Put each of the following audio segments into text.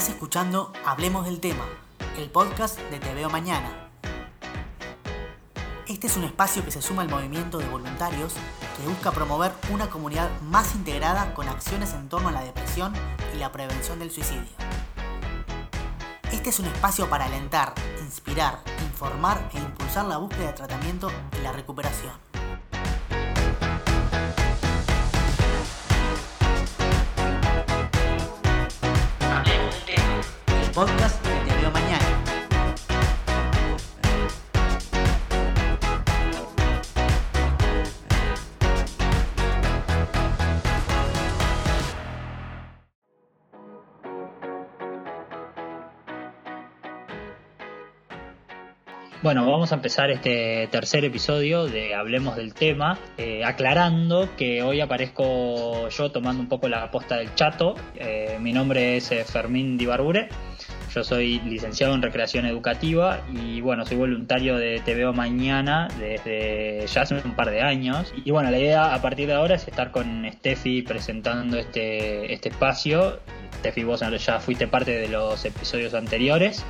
Estás escuchando Hablemos del Tema, el podcast de Te Veo Mañana. Este es un espacio que se suma al movimiento de voluntarios que busca promover una comunidad más integrada con acciones en torno a la depresión y la prevención del suicidio. Este es un espacio para alentar, inspirar, informar e impulsar la búsqueda de tratamiento y la recuperación. Podcast Te Veo Mañana. Bueno, vamos a empezar este tercer episodio de Hablemos del tema, eh, aclarando que hoy aparezco yo tomando un poco la posta del chato. Eh, mi nombre es eh, Fermín Dibarbure, yo soy licenciado en recreación educativa y bueno, soy voluntario de Te Mañana desde ya hace un par de años. Y bueno, la idea a partir de ahora es estar con Steffi presentando este, este espacio. Steffi, vos ya fuiste parte de los episodios anteriores.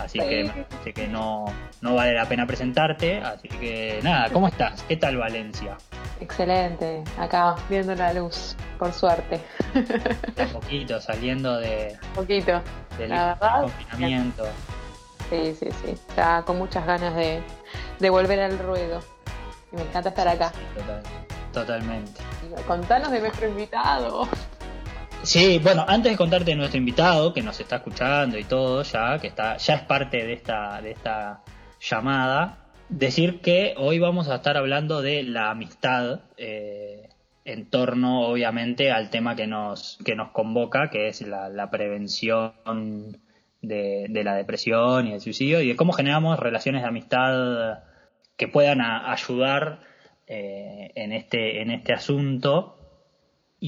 Así Sí. que me parece que no, no vale la pena presentarte. Así que nada, ¿cómo estás? ¿Qué tal Valencia? Excelente, acá viendo la luz, por suerte. A poquito, saliendo de, Un poquito. del La verdad, confinamiento. Sí, sí, sí. Está con muchas ganas de, de volver al ruedo. Y me encanta estar acá. Total- totalmente. Contanos de nuestro invitado. Sí, bueno, antes de contarte de nuestro invitado, que nos está escuchando y todo ya, que está, ya es parte de esta, de esta llamada, decir que hoy vamos a estar hablando de la amistad eh, en torno, obviamente, al tema que nos, que nos convoca, que es la, la prevención de, la depresión y el suicidio, y de cómo generamos relaciones de amistad que puedan ayudar eh, en, este, en este asunto.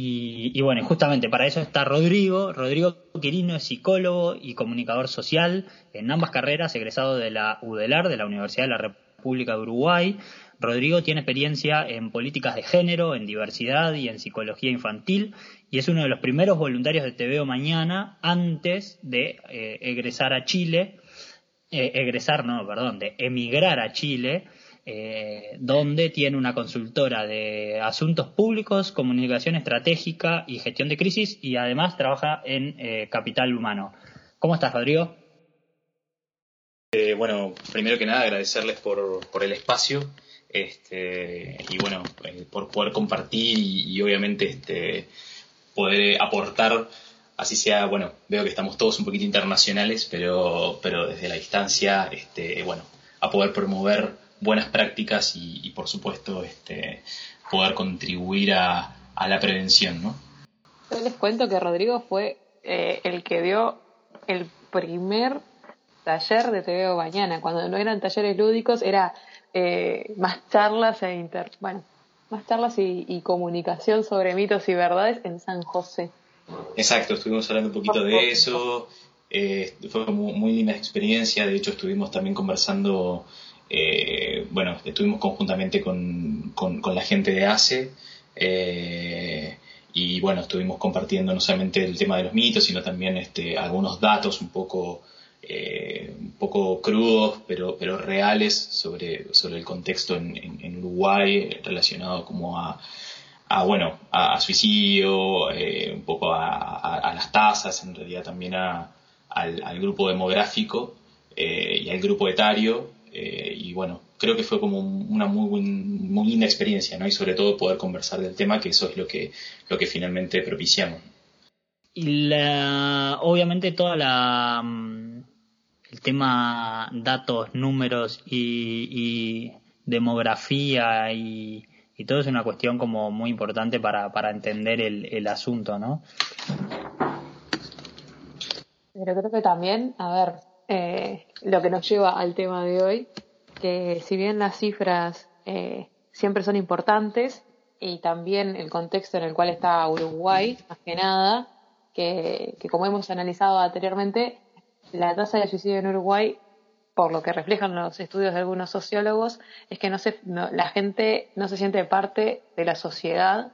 Y, y bueno, justamente para eso está Rodrigo. Rodrigo Quirino es psicólogo y comunicador social en ambas carreras, egresado de la UDELAR, de la Universidad de la República de Uruguay. Rodrigo tiene experiencia en políticas de género, en diversidad y en psicología infantil y es uno de los primeros voluntarios de Te Veo Mañana antes de eh, egresar a Chile, eh, egresar, no, perdón, de emigrar a Chile eh, donde tiene una consultora de asuntos públicos, comunicación estratégica y gestión de crisis y además trabaja en eh, capital humano. ¿Cómo estás, Rodrigo? Eh, bueno, primero que nada agradecerles por, el espacio este, y bueno, eh, por poder compartir y, y obviamente este, poder aportar, así sea, bueno, veo que estamos todos un poquito internacionales, pero, pero desde la distancia, este, bueno, a poder promover buenas prácticas y, y, por supuesto este, poder contribuir a, a la prevención, ¿no? Yo les cuento que Rodrigo fue eh, el que dio el primer taller de Te Veo Mañana. Cuando no eran talleres lúdicos, era eh, más charlas e inter... bueno, más charlas y, y comunicación sobre mitos y verdades en San José. Exacto, estuvimos hablando un poquito de eso. Eh, fue muy, muy linda experiencia. De hecho, estuvimos también conversando. Eh, bueno, estuvimos conjuntamente con, con, la gente de ACE. Eh, y bueno, estuvimos compartiendo no solamente el tema de los mitos, sino también este, algunos datos un poco, eh, un poco crudos, pero, pero reales sobre, sobre el contexto en, en, Uruguay relacionado como a, a bueno a, a suicidio eh, un poco a, a, las tasas en realidad también al, al grupo demográfico eh, y al grupo etario eh, y bueno creo que fue como una muy buen- muy linda experiencia no y sobre todo poder conversar del tema que eso es lo que lo que finalmente propiciamos Y la, obviamente toda la mm, el tema datos, números y, y demografía y, y todo es una cuestión como muy importante para, para entender el, el asunto, ¿no? Pero creo que también, a ver, eh, lo que nos lleva al tema de hoy, que si bien las cifras eh, siempre son importantes y también el contexto en el cual está Uruguay, más que nada, que, como hemos analizado anteriormente, la tasa de suicidio en Uruguay, por lo que reflejan los estudios de algunos sociólogos, es que no se, la gente no se siente parte de la sociedad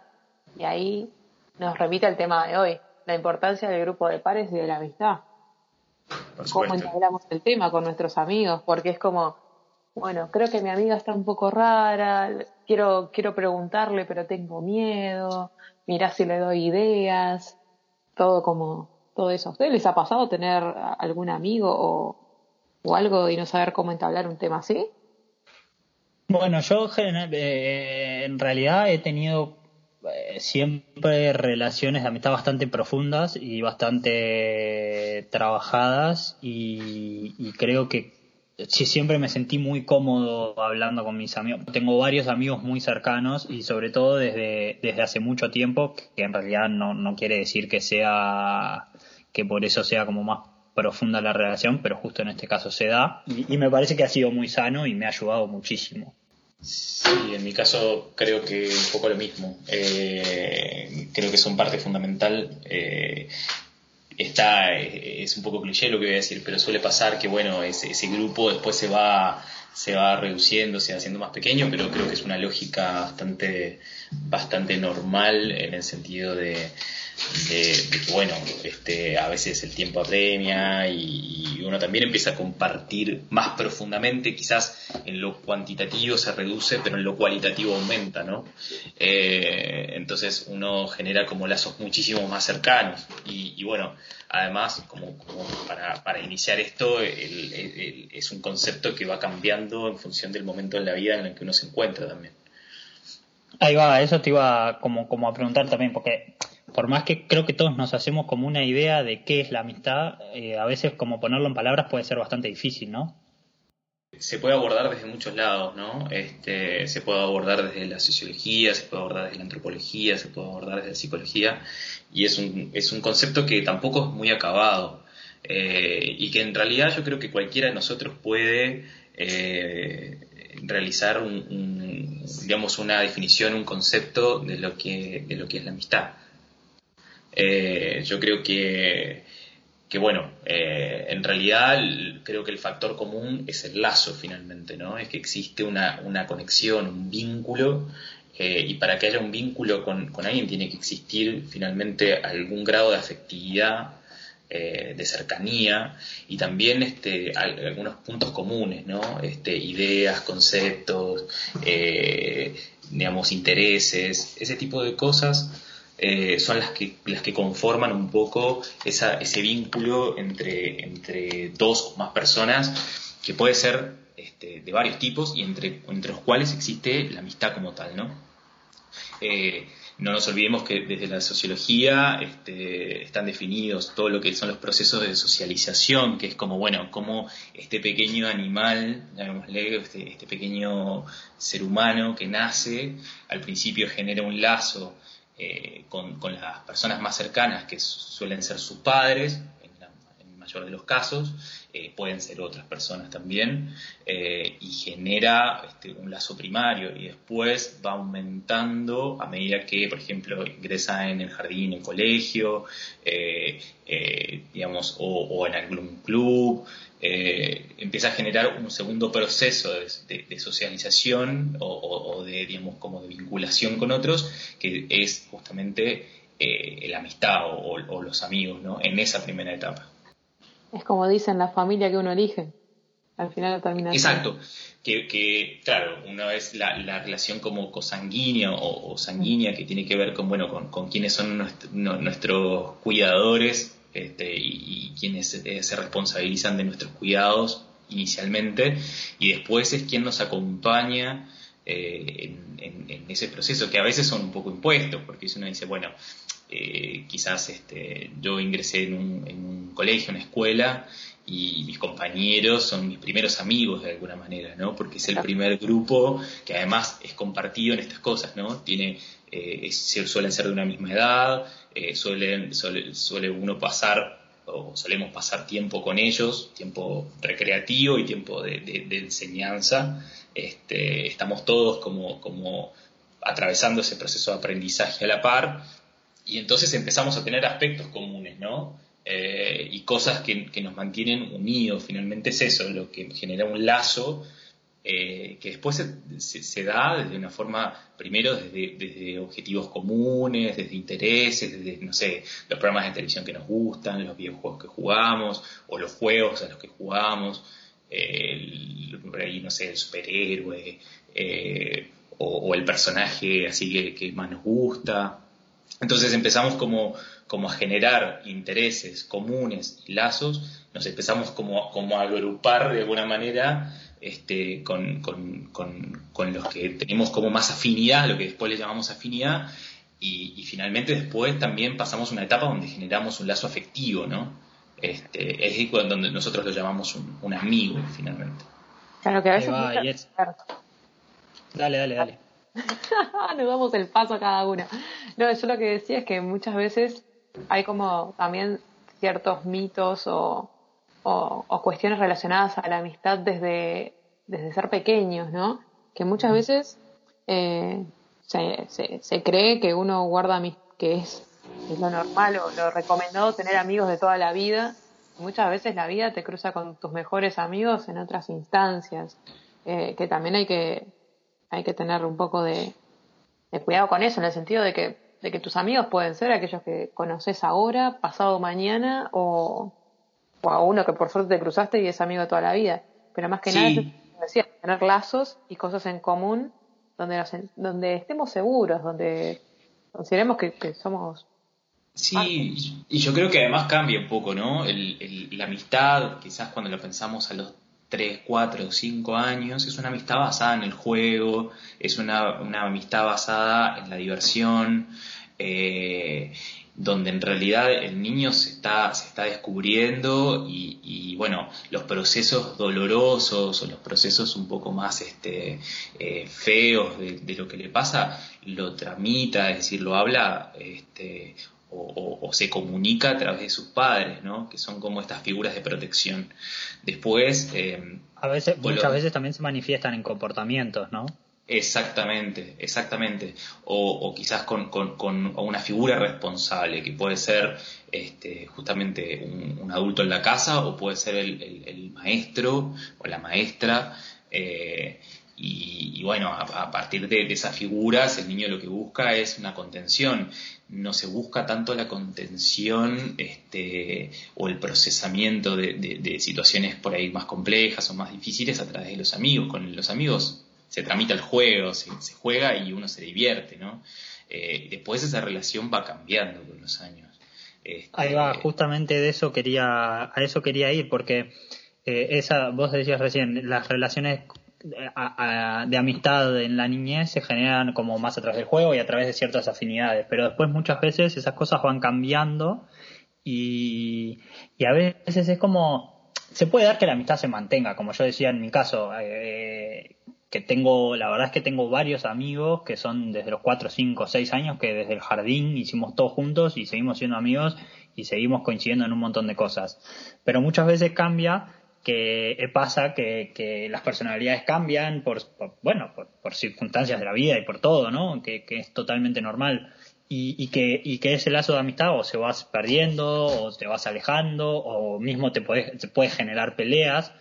y ahí nos remite al tema de hoy, la importancia del grupo de pares y de la amistad. Cómo entablamos el tema con nuestros amigos, porque es como, bueno, creo que mi amiga está un poco rara, quiero, quiero preguntarle, pero tengo miedo, mirá si le doy ideas, todo como, todo eso. ¿A ustedes les ha pasado tener algún amigo o, o algo y no saber cómo entablar un tema así? Bueno, yo eh, en realidad he tenido eh, siempre relaciones de amistad bastante profundas y bastante trabajadas y, creo que sí, siempre me sentí muy cómodo hablando con mis amigos. Tengo varios amigos muy cercanos y sobre todo desde, desde hace mucho tiempo, que en realidad no, no quiere decir que sea que por eso sea como más profunda la relación, pero justo en este caso se da y, me parece que ha sido muy sano y me ha ayudado muchísimo. Sí, en mi caso creo que un poco lo mismo. Eh, creo que son parte fundamental. Eh, está, es un poco cliché lo que voy a decir, pero suele pasar que bueno, ese, ese grupo después se va se va reduciendo, se va haciendo más pequeño, pero creo que es una lógica bastante, bastante normal en el sentido de, de, que, bueno, este, a veces el tiempo apremia y, uno también empieza a compartir más profundamente, quizás en lo cuantitativo se reduce, pero en lo cualitativo aumenta, ¿no? Eh, entonces uno genera como lazos muchísimo más cercanos y, bueno, además, como, para, para, iniciar esto, es un concepto que va cambiando en función del momento en la vida en el que uno se encuentra también. Ahí va, eso te iba como, como a preguntar también, porque por más que creo que todos nos hacemos como una idea de qué es la amistad, eh, a veces como ponerlo en palabras puede ser bastante difícil, ¿no? Se puede abordar desde muchos lados, ¿no? Este, se puede abordar desde la sociología, se puede abordar desde la antropología, se puede abordar desde la psicología, y es un, es un concepto que tampoco es muy acabado, eh, y que en realidad yo creo que cualquiera de nosotros puede eh, realizar un, digamos una definición, un concepto de lo que, de lo que es la amistad. Eh, yo creo que, que bueno, eh, en realidad creo que el factor común es el lazo finalmente, ¿no? Es que existe una, una conexión, un vínculo, eh, y para que haya un vínculo con, con, alguien tiene que existir finalmente algún grado de afectividad, de cercanía, y también este, algunos puntos comunes, ¿no? Este, ideas, conceptos, digamos, intereses, ese tipo de cosas eh, son las que, las que conforman un poco ese vínculo entre, entre dos o más personas que puede ser este, de varios tipos y entre, entre los cuales existe la amistad como tal, ¿no? Eh, no nos olvidemos que desde la sociología este, están definidos todo lo que son los procesos de socialización, que es como, bueno, como este pequeño animal, llamémosle, este, este pequeño ser humano que nace, al principio genera un lazo eh, con, las personas más cercanas, que suelen ser sus padres, en, el mayor de los casos, eh, pueden ser otras personas también, eh, y genera este, un lazo primario y después va aumentando a medida que, por ejemplo, ingresa en el jardín, en el colegio, digamos, o, en algún club, empieza a generar un segundo proceso de, socialización o, de, digamos, como de vinculación con otros, que es justamente la amistad o, los amigos, ¿no? En esa primera etapa. Es como dicen, la familia que uno elige. Al final termina. Exacto. Que, que, claro, una es la, relación como cosanguínea o, sanguínea que tiene que ver con, bueno, con, con quiénes son nuestros cuidadores este, y, quienes se, responsabilizan de nuestros cuidados inicialmente, y después es quien nos acompaña eh, en, ese proceso, que a veces son un poco impuestos, porque si uno dice, bueno, eh, quizás este, yo ingresé en un, colegio, una escuela, y mis compañeros son mis primeros amigos de alguna manera, ¿no? Porque es el primer grupo que además es compartido en estas cosas, ¿no? Tiene, eh, suelen ser de una misma edad, eh, suelen, suele, uno pasar o solemos pasar tiempo con ellos, tiempo recreativo y tiempo de, de enseñanza. Este, estamos todos como, como atravesando ese proceso de aprendizaje a la par y entonces empezamos a tener aspectos comunes, ¿no? Eh, y cosas que, nos mantienen unidos, finalmente es eso, lo que genera un lazo eh, que después se, da desde una forma, primero desde, objetivos comunes, desde intereses, desde, no sé, los programas de televisión que nos gustan, los videojuegos que jugamos, o los juegos a los que jugamos, ahí, no sé, el superhéroe, eh, o, el personaje así que, que, más nos gusta. Entonces empezamos como, como a generar intereses comunes y lazos, nos empezamos como, como a agrupar de alguna manera este, con, los que tenemos como más afinidad, lo que después le llamamos afinidad, y, finalmente después también pasamos una etapa donde generamos un lazo afectivo, ¿no? Este, es donde nosotros lo llamamos un, amigo, finalmente. Claro que a veces... Dale, dale, dale. Nos damos el paso a cada una. No, yo lo que decía es que muchas veces hay como también ciertos mitos o, o, cuestiones relacionadas a la amistad desde, desde ser pequeños, ¿no? Que muchas veces eh, se, se, cree que uno guarda que es, lo normal o lo recomendado tener amigos de toda la vida. Muchas veces la vida te cruza con tus mejores amigos en otras instancias, eh, que también hay que, hay que tener un poco de, de cuidado con eso, en el sentido de que, de que tus amigos pueden ser aquellos que conoces ahora, pasado mañana o, o a uno que por suerte te cruzaste y es amigo de toda la vida. Pero más que nada, decía, tener lazos y cosas en común donde, donde estemos seguros, donde consideremos que, somos Sí, y yo creo que además cambia un poco, ¿no? la amistad, quizás cuando lo pensamos a los 3, 4, 5 años, es una amistad basada en el juego, es una, una amistad basada en la diversión, eh, donde en realidad el niño se está, se está descubriendo y, bueno, los procesos dolorosos o los procesos un poco más este, eh, feos de, lo que le pasa, lo tramita, es decir, lo habla este, o, se comunica a través de sus padres, ¿no? que son como estas figuras de protección. Después... Eh, a veces, muchas veces también se manifiestan en comportamios, ¿no? Exactamente, exactamente. O, quizás con, una figura responsable, que puede ser este, justamente un, adulto en la casa o puede ser el, maestro o la maestra. Eh, y, bueno, a, partir de, esas figuras, el niño lo que busca es una contención. No se busca tanto la contención este, o el procesamiento de, de situaciones por ahí más complejas o más difíciles a través de los amigos. Con los amigos se tramita el juego, se, juega y uno se divierte, ¿no? Eh, después esa relación va cambiando con los años. Este, Ahí va, justamente de eso quería, a eso quería ir, porque eh, esa, vos decías recién, las relaciones de amistad en la niñez se generan como más a través del juego y a través de ciertas afinidades, pero después muchas veces esas cosas van cambiando y, a veces es como, se puede dar que la amistad se mantenga, como yo decía en mi caso, eh, que tengo, la verdad es que tengo varios amigos que son desde los 4, 5, 6 años que desde el jardín hicimos todos juntos y seguimos siendo amigos y seguimos coincidiendo en un montón de cosas. Pero muchas veces cambia que pasa que, las personalidades cambian por, bueno, por, circunstancias de la vida y por todo, ¿no? Que, es totalmente normal. Y, que, y que ese lazo de amistad o se vas perdiendo o te vas alejando o mismo te puedes te puede generar peleas.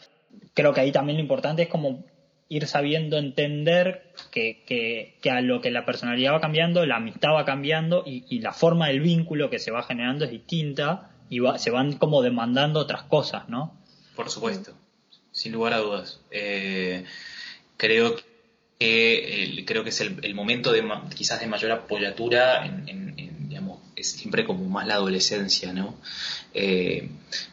Creo que ahí también lo importante es como ir sabiendo entender que, que, a lo que la personalidad va cambiando, la amistad va cambiando y, la forma del vínculo que se va generando es distinta y se van como demandando otras cosas, ¿no? Por supuesto, sin lugar a dudas. Eh, creo que creo que es el, momento de quizás de mayor apoyatura en, digamos es siempre como más la adolescencia, ¿no? Eh,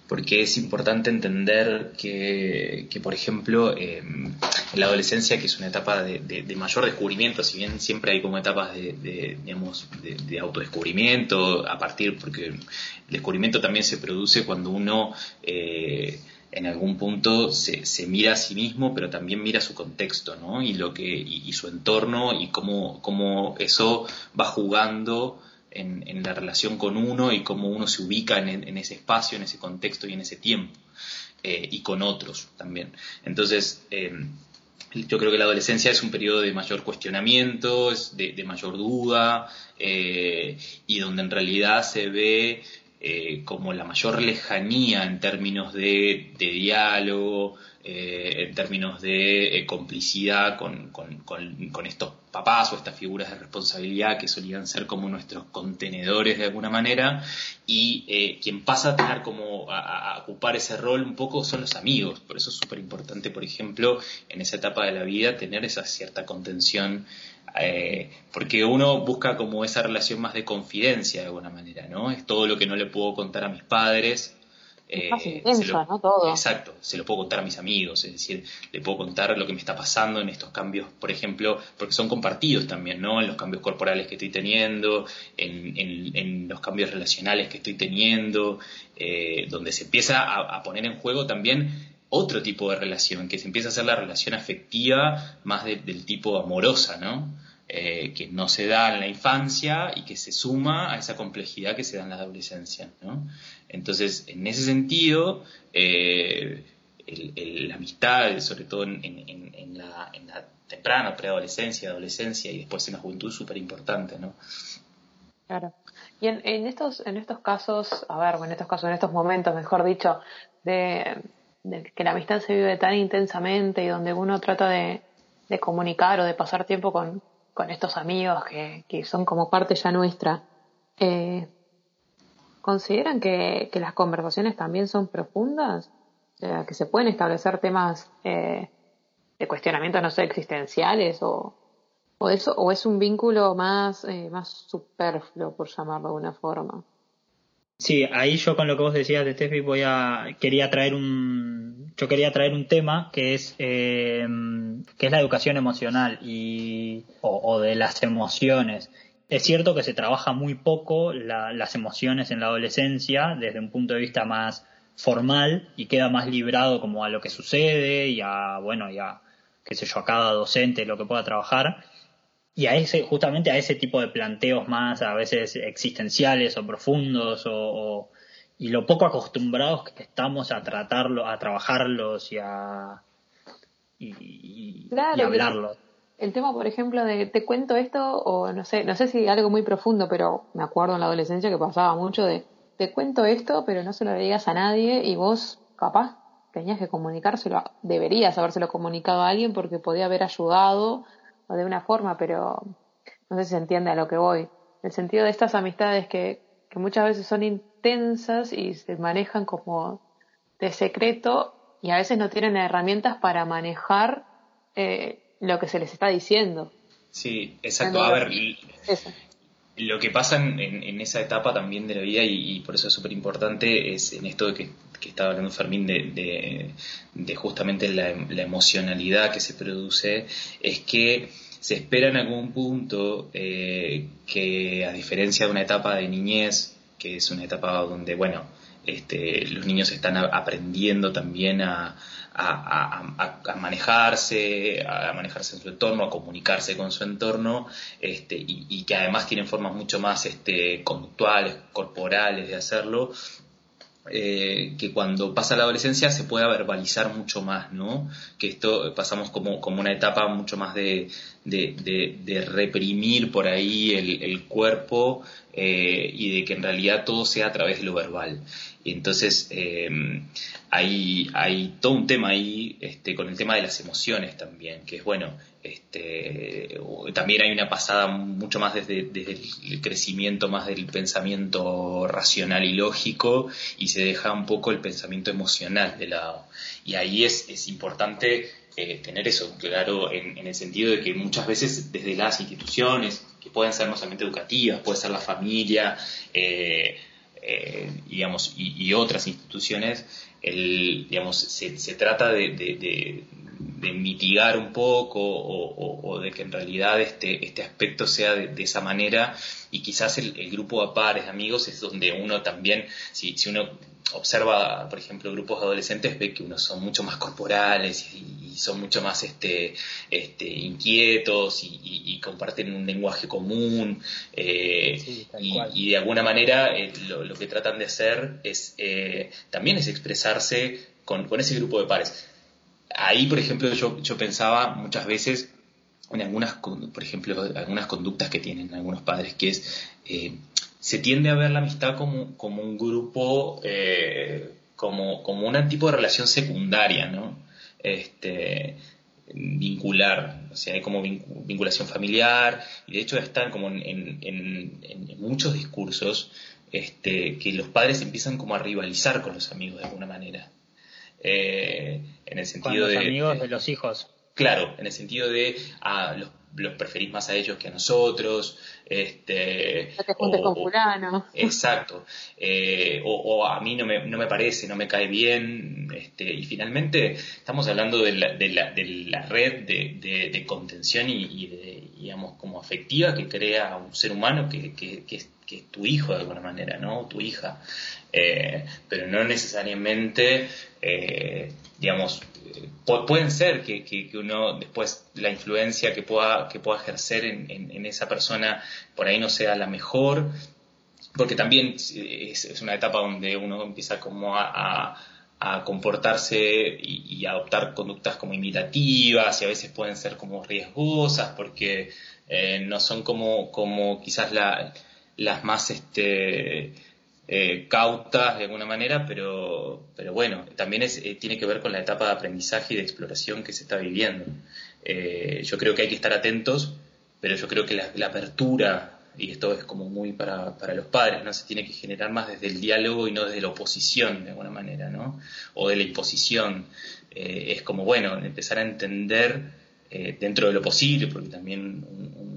porque es importante entender que, por ejemplo, eh, en la adolescencia, que es una etapa de, mayor descubrimiento, si bien siempre hay como etapas de, digamos, de, autodescubrimiento, a partir, porque el descubrimiento también se produce cuando uno eh, en algún punto se, mira a sí mismo, pero también mira su contexto, ¿no? Y, lo que, y, su entorno y cómo, cómo eso va jugando en, la relación con uno y cómo uno se ubica en, ese espacio, en ese contexto y en ese tiempo, eh, y con otros también. Entonces, eh, yo creo que la adolescencia es un periodo de mayor cuestionamiento, de, mayor duda, eh, y donde en realidad se ve eh, como la mayor lejanía en términos de, diálogo, eh, en términos de eh, complicidad con, estos papás o estas figuras de responsabilidad que solían ser como nuestros contenedores de alguna manera. Y quien pasa a tener como a, ocupar ese rol un poco son los amigos. Por eso es súper importante por ejemplo en esa etapa de la vida tener esa cierta contención eh, porque uno busca como esa relación más de confidencia de alguna manera, ¿no? Es todo lo que no le puedo contar a mis padres. Eh, ¿no? Todo. Exacto, se lo puedo contar a mis amigos, es decir, le puedo contar lo que me está pasando en estos cambios, por ejemplo, porque son compartidos también, ¿no? En los cambios corporales que estoy teniendo, en, los cambios relacionales que estoy teniendo, eh, donde se empieza a, poner en juego también otro tipo de relación, que se empieza a hacer la relación afectiva más del tipo amorosa, ¿no? Eh, que no se da en la infancia y que se suma a esa complejidad que se da en la adolescencia, ¿no? Entonces, en ese sentido, eh, la amistad, sobre todo en, la, temprana preadolescencia, adolescencia y después en la juventud, es súper importante, ¿no? Claro. Y en, estos, en estos casos, a ver, en estos casos, en estos momentos, mejor dicho, de que la amistad se vive tan intensamente y donde uno trata de, comunicar o de pasar tiempo con, estos amigos que, son como parte ya nuestra, eh, ¿consideran que, las conversaciones también son profundas? que se pueden establecer temas eh, de cuestionamiento, no sé, existenciales o, o eso, o es un vínculo más, eh, más superfluo, por llamarlo de una forma. Sí, ahí yo con lo que vos decías de Steffi voy a quería traer un yo quería traer un tema que es eh, que es la educación emocional y o, de las emociones. Es cierto que se trabaja muy poco las emociones en la adolescencia desde un punto de vista más formal y queda más librado como a lo que sucede y a bueno y a qué sé yo a cada docente lo que pueda trabajar y a ese, justamente a ese tipo de planteos más a veces existenciales o profundos o, y lo poco acostumbrados que estamos a tratarlo, a trabajarlos y a y, hablarlos. El tema, por ejemplo, de te cuento esto, o no sé, no sé si algo muy profundo, pero me acuerdo en la adolescencia que pasaba mucho de te cuento esto, pero no se lo digas a nadie, y vos, capaz, tenías que comunicárselo, deberías habérselo comunicado a alguien porque podía haber ayudado o de una forma, pero no sé si se entiende a lo que voy. El sentido de estas amistades que, que muchas veces son intensas y se manejan como de secreto y a veces no tienen herramientas para manejar eh, lo que se les está diciendo. Sí, exacto. A ver, lo que pasa en, esa etapa también de la vida y, por eso es súper importante es en esto de que, estaba hablando Fermín de, justamente la, emocionalidad que se produce, es que se espera en algún punto eh, que a diferencia de una etapa de niñez, que es una etapa donde, bueno, este, los niños están aprendiendo también a, a, manejarse, a manejarse en su entorno, a comunicarse con su entorno, este, y, que además tienen formas mucho más este, conductuales, corporales de hacerlo, eh, que cuando pasa la adolescencia se pueda verbalizar mucho más, ¿no? Que esto pasamos como, como una etapa mucho más de, de, reprimir por ahí el, cuerpo eh, y de que en realidad todo sea a través de lo verbal. Entonces eh, hay, hay todo un tema ahí este, con el tema de las emociones también, que es bueno, este, también hay una pasada mucho más desde, desde, el crecimiento más del pensamiento racional y lógico y se deja un poco el pensamiento emocional de lado. Y ahí es, es importante eh, tener eso claro en, el sentido de que muchas veces desde las instituciones, que pueden ser no solamente educativas, puede ser la familia, eh, eh, digamos, y, otras instituciones, el, digamos, se, se trata de, de, mitigar un poco o, de que en realidad este, este aspecto sea de, esa manera y quizás el, grupo a pares de amigos es donde uno también, si, si uno observa, por ejemplo, grupos de adolescentes, ve que unos son mucho más corporales y, son mucho más este, este, inquietos y, comparten un lenguaje común eh, y, de alguna manera eh, lo, que tratan de hacer es eh, también es expresarse con, ese grupo de pares. Ahí, por ejemplo, yo, yo pensaba muchas veces en algunas, por ejemplo, algunas conductas que tienen algunos padres, que es se tiende a ver la amistad como, como un grupo, eh, como, como un tipo de relación secundaria, ¿no? Este, vincular, o sea, hay como vinculación familiar, y de hecho están como en, en, muchos discursos este, que los padres empiezan como a rivalizar con los amigos de alguna manera. Eh, en el sentido con los amigos de los hijos. Claro, en el sentido de ah, los los preferís más a ellos que a nosotros. Este, no te juntes con fulano. Exacto. Eh, o, a mí no me, no me parece, no me cae bien. Este, y finalmente estamos hablando de la, de la, de la red de, de, contención y, de, digamos, como afectiva que crea un ser humano que, que, que, es, que es tu hijo de alguna manera, ¿no? Tu hija. Eh, pero no necesariamente, eh, digamos, pueden ser que, que, uno después la influencia que pueda, que pueda ejercer en, en, esa persona por ahí no sea la mejor, porque también es, una etapa donde uno empieza como a, a, comportarse y, adoptar conductas como imitativas y a veces pueden ser como riesgosas porque eh, no son como, como quizás la, las más este, eh, cautas de alguna manera, pero, pero bueno, también es, eh, tiene que ver con la etapa de aprendizaje y de exploración que se está viviendo. Eh, yo creo que hay que estar atentos, pero yo creo que la, apertura, y esto es como muy para, para, los padres, ¿no? Se tiene que generar más desde el diálogo y no desde la oposición, de alguna manera, ¿no? O de la imposición. es como, bueno, empezar a entender dentro de lo posible, porque también un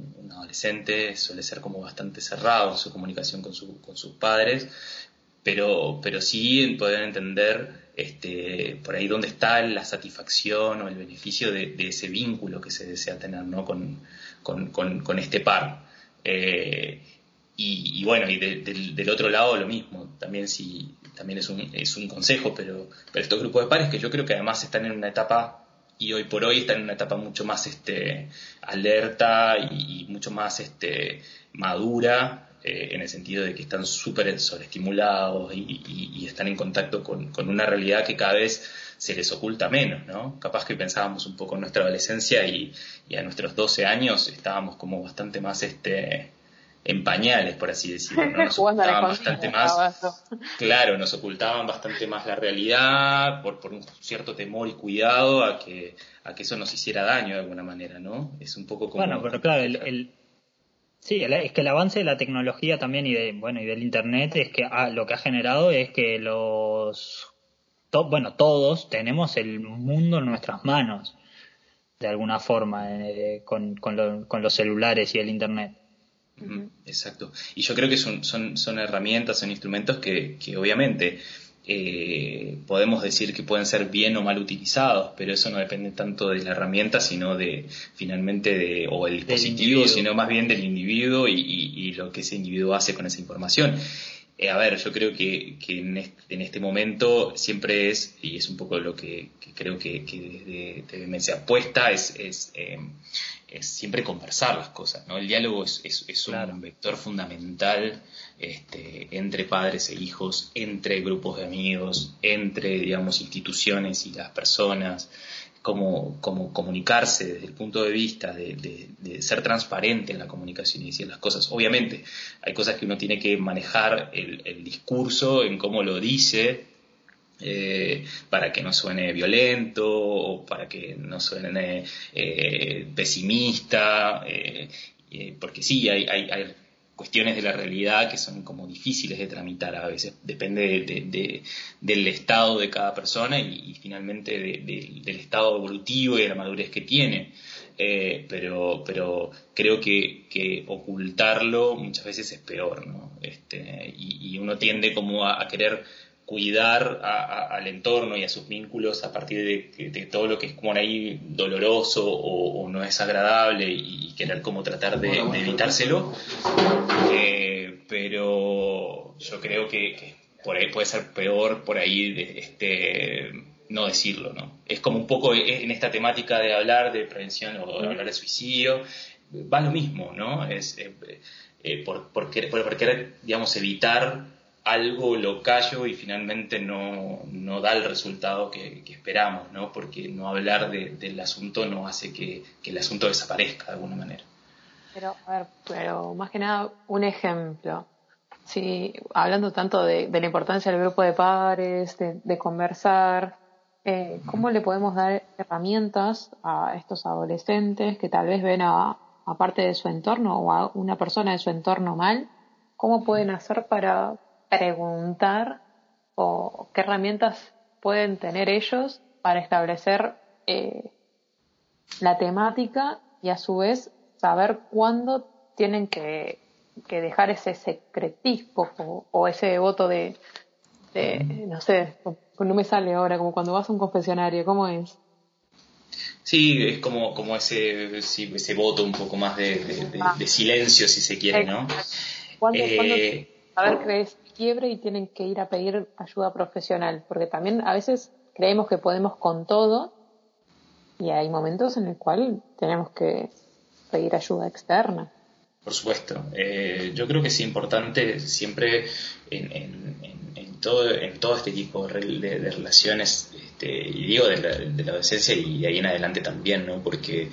adolescente suele ser como bastante cerrado en su comunicación con, con sus padres, pero, pero sí en poder entender este, por ahí dónde está la satisfacción o el beneficio de, ese vínculo que se desea tener ¿no? con, con, este par. Eh, y, bueno, y del, otro lado lo mismo, también si también es un, es un consejo, pero estos grupos de pares que yo creo que además están en una etapa y hoy por hoy está en una etapa mucho más este, alerta y, mucho más este, madura eh, en el sentido de que están súper sobreestimulados y, están en contacto con, una realidad que cada vez se les oculta menos, ¿no? Capaz que pensábamos un poco en nuestra adolescencia y, y a nuestros 12 años estábamos como bastante más este, en pañales, por así decirlo. Nos ocultaban bastante más. Claro, nos ocultaban bastante más la realidad por, por un cierto temor y cuidado a que, a que eso nos hiciera daño de alguna manera, ¿no? Es un poco como. Bueno, pero claro, el, sí, es que el avance de la tecnología también y de, bueno, y del internet es que ah, lo que ha generado es que los. bueno, todos tenemos el mundo en nuestras manos, de alguna forma, eh, con, con los celulares y el internet. Exacto. Y yo creo que son, son, son herramientas, son instrumentos que, que obviamente eh, podemos decir que pueden ser bien o mal utilizados, pero eso no depende tanto de la herramienta, sino de finalmente de, o el dispositivo, sino más bien del individuo y, y, lo que ese individuo hace con esa información. Eh, a ver, yo creo que, que en, este, en, este, momento siempre es, y es un poco lo que, creo que, que desde, se apuesta, es, es eh, es siempre conversar las cosas, ¿no? El diálogo es, es, un vector fundamental este, entre padres e hijos, entre grupos de amigos, entre, digamos, instituciones y las personas, como, como comunicarse desde el punto de vista de, de, ser transparente en la comunicación y decir las cosas. Obviamente, hay cosas que uno tiene que manejar el, el discurso en cómo lo dice, eh, para que no suene violento o para que no suene eh, pesimista, eh, porque sí, hay, hay, hay, cuestiones de la realidad que son como difíciles de tramitar a veces, depende de, del estado de cada persona y, finalmente del estado evolutivo y de la madurez que tiene. pero, pero creo que, que, ocultarlo muchas veces es peor, ¿no? Este, y, uno tiende como a querer cuidar al entorno y a sus vínculos a partir de, todo lo que es como ahí doloroso o, no es agradable y, querer como tratar de, evitárselo. Eh, pero yo creo que, por ahí puede ser peor por ahí este, no decirlo, ¿no? Es como un poco en esta temática de hablar de prevención o de hablar de suicidio, va lo mismo, ¿no? Es eh, eh, por, por, por querer, digamos, evitar algo lo callo y finalmente no, no da el resultado que, esperamos, ¿no? Porque no hablar del asunto no hace que, el asunto desaparezca de alguna manera. Pero, a ver, pero más que nada, un ejemplo. Sí, hablando tanto de, la importancia del grupo de padres, de, conversar, eh, ¿cómo le podemos dar herramientas a estos adolescentes que tal vez ven a, parte de su entorno o a una persona de su entorno mal? ¿Cómo pueden hacer para preguntar o qué herramientas pueden tener ellos para establecer eh, la temática y a su vez saber cuándo tienen que, dejar ese secretismo o, ese voto de, no sé, no me sale ahora, como cuando vas a un confesionario, ¿cómo es? Sí, es como, como ese, ese voto un poco más de, silencio, si se quiere, ¿no? ¿Cuándo, eh, saber que es quiebre y tienen que ir a pedir ayuda profesional? Porque también a veces creemos que podemos con todo y hay momentos en el cual tenemos que pedir ayuda externa. Por supuesto. Eh, yo creo que es importante siempre en, todo, en todo este tipo de, relaciones, este, y digo de la, adolescencia y de ahí en adelante también, ¿no? porque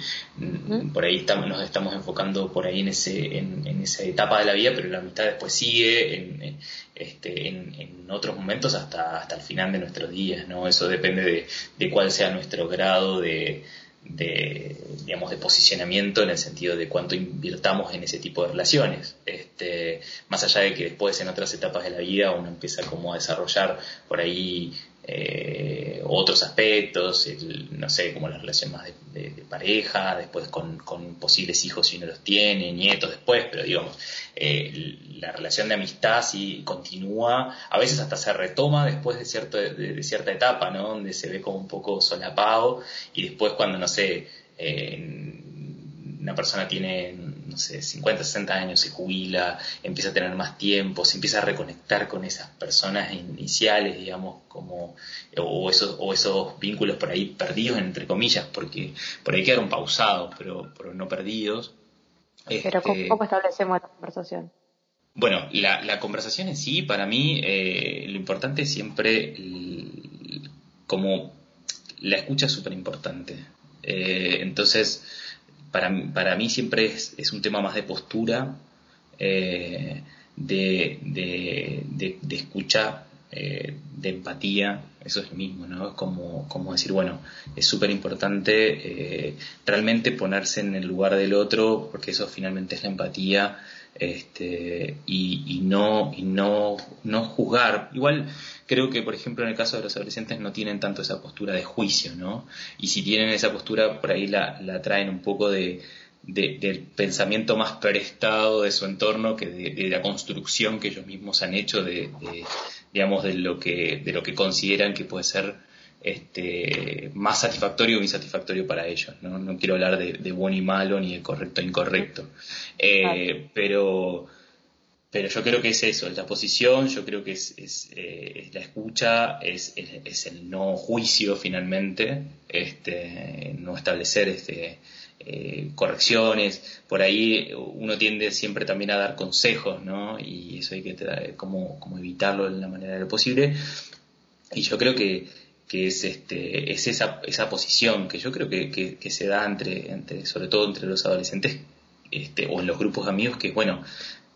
por ahí estamos, nos estamos enfocando por ahí en, ese, en, esa etapa de la vida, pero la amistad después sigue en, este, en, otros momentos hasta, hasta el final de nuestros días. ¿no? Eso depende de, de cuál sea nuestro grado de de, digamos, de posicionamiento en el sentido de cuánto invirtamos en ese tipo de relaciones. Este, más allá de que después en otras etapas de la vida uno empieza como a desarrollar por ahí eh, otros aspectos, no sé, como la relación más de, pareja, después con, posibles hijos si uno los tiene, nietos después, pero digamos, eh, la relación de amistad sí continúa, a veces hasta se retoma después de, cierto, de, cierta etapa, ¿no? Donde se ve como un poco solapado y después cuando, no sé, eh, una persona tiene, no sé, 50, 60 años, se jubila, empieza a tener más tiempo, se empieza a reconectar con esas personas iniciales, digamos, como, o esos, o esos vínculos por ahí perdidos, entre comillas, porque por ahí quedaron pausados, pero, pero no perdidos. Pero ¿cómo, este, establecemos la conversación? Bueno, la, la conversación en sí, para mí, eh, lo importante es siempre, como la escucha es súper importante. Eh, entonces, para, para mí siempre es, es, un tema más de postura, eh, de, de, de, escucha, eh, de empatía, eso es lo mismo, ¿no? Es como, como decir, bueno, es súper importante eh, realmente ponerse en el lugar del otro, porque eso finalmente es la empatía, este, y, no, y no, no juzgar. Igual, creo que, por ejemplo, en el caso de los adolescentes no tienen tanto esa postura de juicio, ¿no? Y si tienen esa postura, por ahí la, la traen un poco de, del pensamiento más prestado de su entorno que de, la construcción que ellos mismos han hecho de, digamos, de lo que, de lo que consideran que puede ser este, más satisfactorio o insatisfactorio para ellos. No, no quiero hablar de, bueno y malo ni de correcto e incorrecto. Eh, pero pero yo creo que es eso, es la posición, yo creo que es, es, eh, la escucha, es, es, el no juicio finalmente, este, no establecer este, eh, correcciones, por ahí uno tiende siempre también a dar consejos, ¿no? Y eso hay que como, como evitarlo de la manera de lo posible. Y yo creo que, que es este es esa, esa posición que yo creo que, que, se da entre, entre sobre todo entre los adolescentes este, o en los grupos de amigos que bueno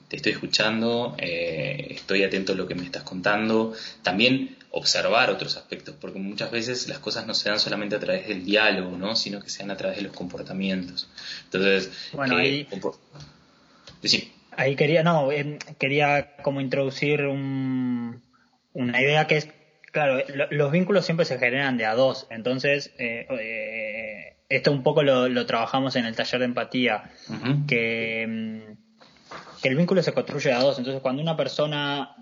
te estoy escuchando, eh, estoy atento a lo que me estás contando, también observar otros aspectos, porque muchas veces las cosas no se dan solamente a través del diálogo, ¿no? sino que se dan a través de los comportamientos. Entonces, bueno, ahí, ahí quería, no, em, quería como introducir un, una idea que es, claro, los vínculos siempre se generan de a dos, entonces, eh, eh, esto un poco lo, trabajamos en el taller de empatía, que em, que el vínculo se construye a dos. Entonces, cuando una persona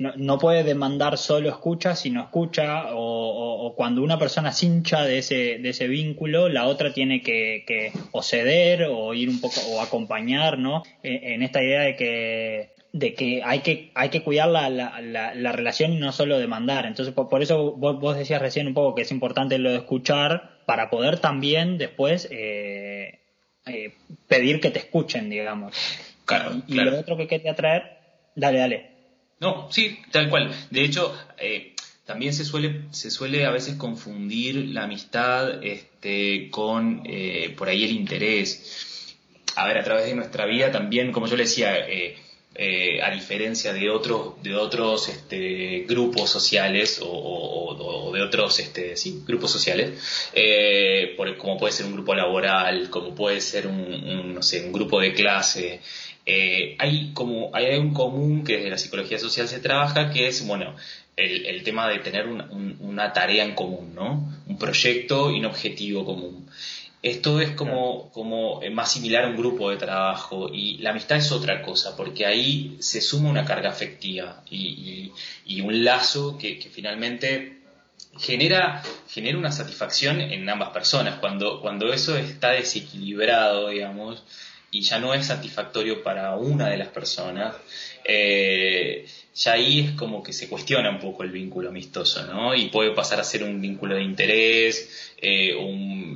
eh, no, puede demandar solo escucha, sino escucha, o, cuando una persona se hincha de ese, de ese vínculo, la otra tiene que, o ceder o ir un poco, o acompañar, ¿no? E, en, esta idea de que de que hay que hay que cuidar la, la, la, relación y no solo demandar. Entonces, por, eso vos, vos, decías recién un poco que es importante lo de escuchar para poder también después eh, eh, pedir que te escuchen, digamos. Claro, y, lo otro que quería traer, dale, dale. No, sí, tal cual. De hecho, eh, también se suele, se suele a veces confundir la amistad este, con eh, por ahí el interés. A ver, a través de nuestra vida también, como yo le decía, eh, a diferencia de otros de otros este, grupos sociales o, de otros este, sí, grupos sociales, eh, como puede ser un grupo laboral, como puede ser un, no sé, un grupo de clase. Eh, hay como hay un común que desde la psicología social se trabaja que es bueno el, tema de tener una tarea en común, ¿no? Un proyecto y un objetivo común. Esto es como, como más similar a un grupo de trabajo y la amistad es otra cosa, porque ahí se suma una carga afectiva y, un lazo que, finalmente genera, genera una satisfacción en ambas personas. Cuando, cuando eso está desequilibrado, digamos, y ya no es satisfactorio para una de las personas, eh, ya ahí es como que se cuestiona un poco el vínculo amistoso, ¿no? Y puede pasar a ser un vínculo de interés, eh,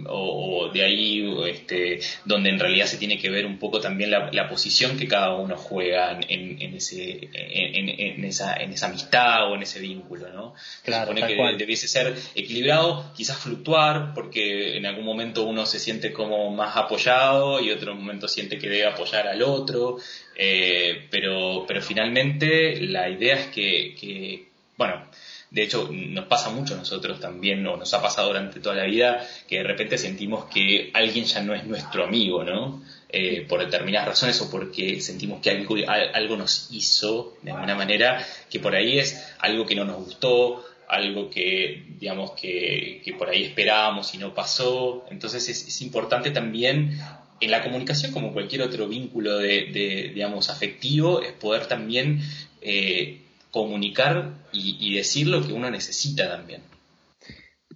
o, de ahí este, donde en realidad se tiene que ver un poco también la, posición que cada uno juega en, en ese, en, esa, en esa amistad o en ese vínculo, ¿no? Claro, se supone que debiese ser equilibrado, quizás fluctuar, porque en algún momento uno se siente como más apoyado y otro momento siente que debe apoyar al otro, eh, pero, pero finalmente la idea es que, que, bueno, de hecho nos pasa mucho a nosotros también, o nos ha pasado durante toda la vida, que de repente sentimos que alguien ya no es nuestro amigo, ¿no? Eh, por determinadas razones o porque sentimos que algo, algo nos hizo de alguna manera, que por ahí es algo que no nos gustó, algo que digamos que, que por ahí esperábamos y no pasó. Entonces es, es importante también en la comunicación, como cualquier otro vínculo de, digamos, afectivo, es poder también eh, comunicar y, decir lo que uno necesita también.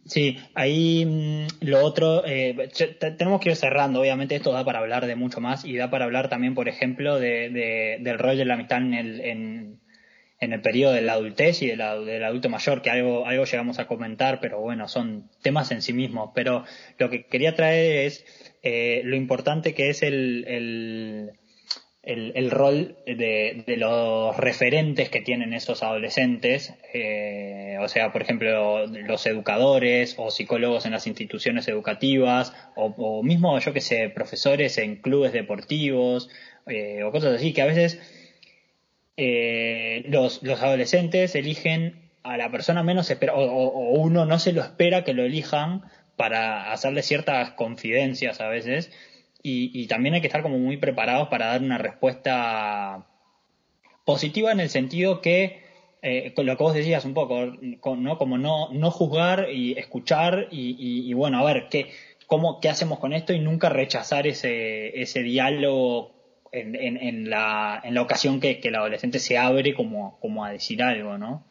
Sí, ahí mm, lo otro, eh, tenemos que ir cerrando, obviamente esto da para hablar de mucho más y da para hablar también, por ejemplo, de, del rol de la amistad en el, en, el periodo de la adultez y del adulto mayor, que algo, algo llegamos a comentar, pero bueno, son temas en sí mismos. Pero lo que quería traer es eh, lo importante que es el, el, rol de, de, los referentes que tienen esos adolescentes, eh, o sea, por ejemplo, los educadores o psicólogos en las instituciones educativas, o, mismo, yo que sé, profesores en clubes deportivos, eh, o cosas así, que a veces los, los adolescentes eligen a la persona menos espera, o, uno no se lo espera que lo elijan para hacerle ciertas confidencias a veces y, también hay que estar como muy preparados para dar una respuesta positiva en el sentido que eh, lo que vos decías un poco, ¿no? Como no, no juzgar y escuchar y, bueno, a ver, ¿qué, cómo, ¿qué hacemos con esto? Y nunca rechazar ese, ese diálogo en, en, la, en la ocasión que, que el adolescente se abre como, como a decir algo, ¿no?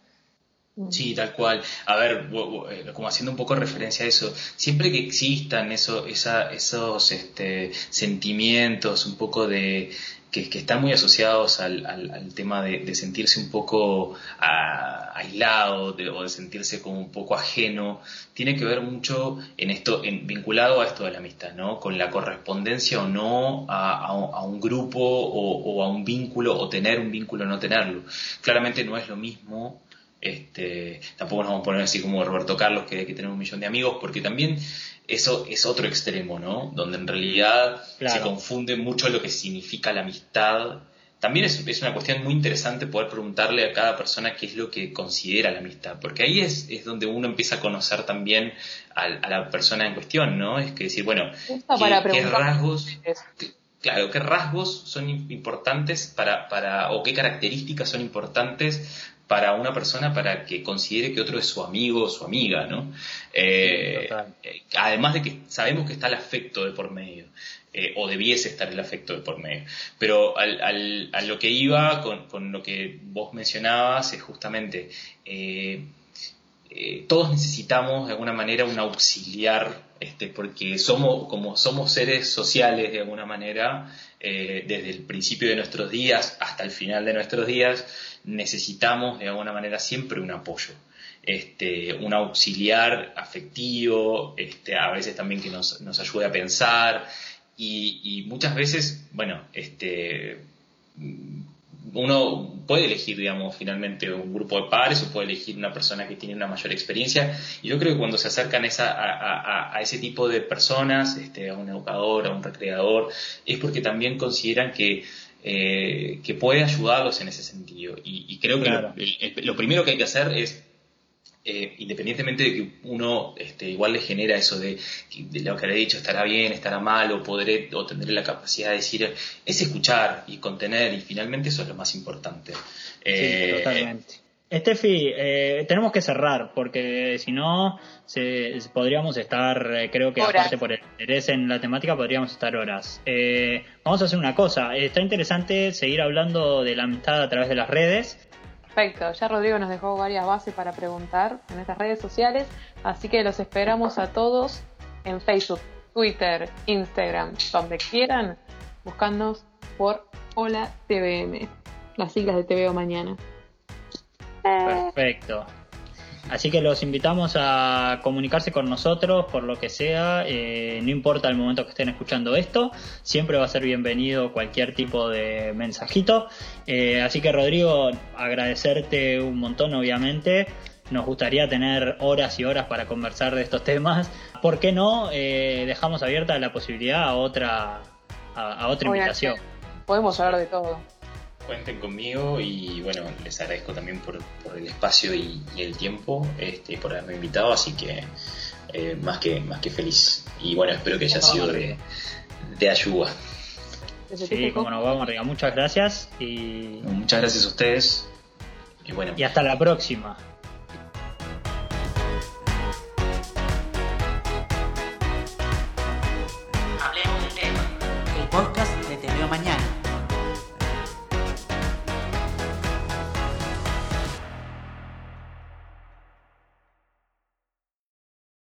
Sí, tal cual. A ver, eh, como haciendo un poco referencia a eso, siempre que existan eso, esa, esos este, sentimientos un poco de que, están muy asociados al, tema de, sentirse un poco aislado o de sentirse como un poco ajeno, tiene que ver mucho en esto, en, vinculado a esto de la amistad, ¿no? Con la correspondencia o no a, un grupo o a un vínculo o tener un vínculo o no tenerlo. Claramente no es lo mismo este, tampoco nos vamos a poner así como Roberto Carlos, que hay que tener un millón de amigos, porque también eso es otro extremo, ¿no? Donde en realidad se confunde mucho lo que significa la amistad. También es, es, una cuestión muy interesante poder preguntarle a cada persona qué es lo que considera la amistad, porque ahí es, es donde uno empieza a conocer también a, la persona en cuestión, ¿no? Es que decir, bueno, ¿qué, rasgos... Claro, qué rasgos son importantes para, para, o qué características son importantes para una persona para que considere que otro es su amigo o su amiga, ¿no? Eh, eh, además de que sabemos que está el afecto de por medio, eh, o debiese estar el afecto de por medio. Pero al, al, a lo que iba con, con, lo que vos mencionabas es justamente, todos necesitamos de alguna manera un auxiliar, este, porque somos, como somos seres sociales de alguna manera, desde el principio de nuestros días hasta el final de nuestros días, necesitamos de alguna manera siempre un apoyo. Este, un auxiliar afectivo, este, a veces también que nos, nos ayude a pensar y, muchas veces, bueno, este, uno puede elegir, digamos, finalmente un grupo de pares o puede elegir una persona que tiene una mayor experiencia. Y yo creo que cuando se acercan esa, a, a, ese tipo de personas, este, a un educador, a un recreador, es porque también consideran que eh, que puede ayudarlos en ese sentido. Y, creo que lo, primero que hay que hacer es eh, independientemente de que uno este, igual le genera eso de, lo que le he dicho, estará bien, estará mal, o podré, o tendré la capacidad de decir, es escuchar y contener, y finalmente eso es lo más importante. Sí, totalmente. Estefi, eh, tenemos que cerrar porque si no podríamos estar, eh, creo que aparte por el interés en la temática, podríamos estar horas. Eh, vamos a hacer una cosa, está interesante seguir hablando de la amistad a través de las redes. Perfecto, ya Rodrigo nos dejó varias bases para preguntar en estas redes sociales, así que los esperamos a todos en Facebook, Twitter, Instagram, donde quieran, buscándonos por Hola TVM, las siglas de TVO Mañana. Perfecto. Así que los invitamos a comunicarse con nosotros por lo que sea, eh, no importa el momento que estén escuchando esto, siempre va a ser bienvenido cualquier tipo de mensajito. Eh, así que Rodrigo, agradecerte un montón obviamente, nos gustaría tener horas y horas para conversar de estos temas. ¿Por qué no eh, dejamos abierta la posibilidad a otra, a otra invitación? Podemos hablar de todo cuenten conmigo y bueno, les agradezco también por, el espacio y, el tiempo, este, por haberme invitado, así que eh, más, que, más que feliz. Y bueno, espero que haya sido de, ayuda. Sí, como nos vamos arriba. Muchas gracias y... Muchas gracias a ustedes. Y bueno. Y hasta la próxima.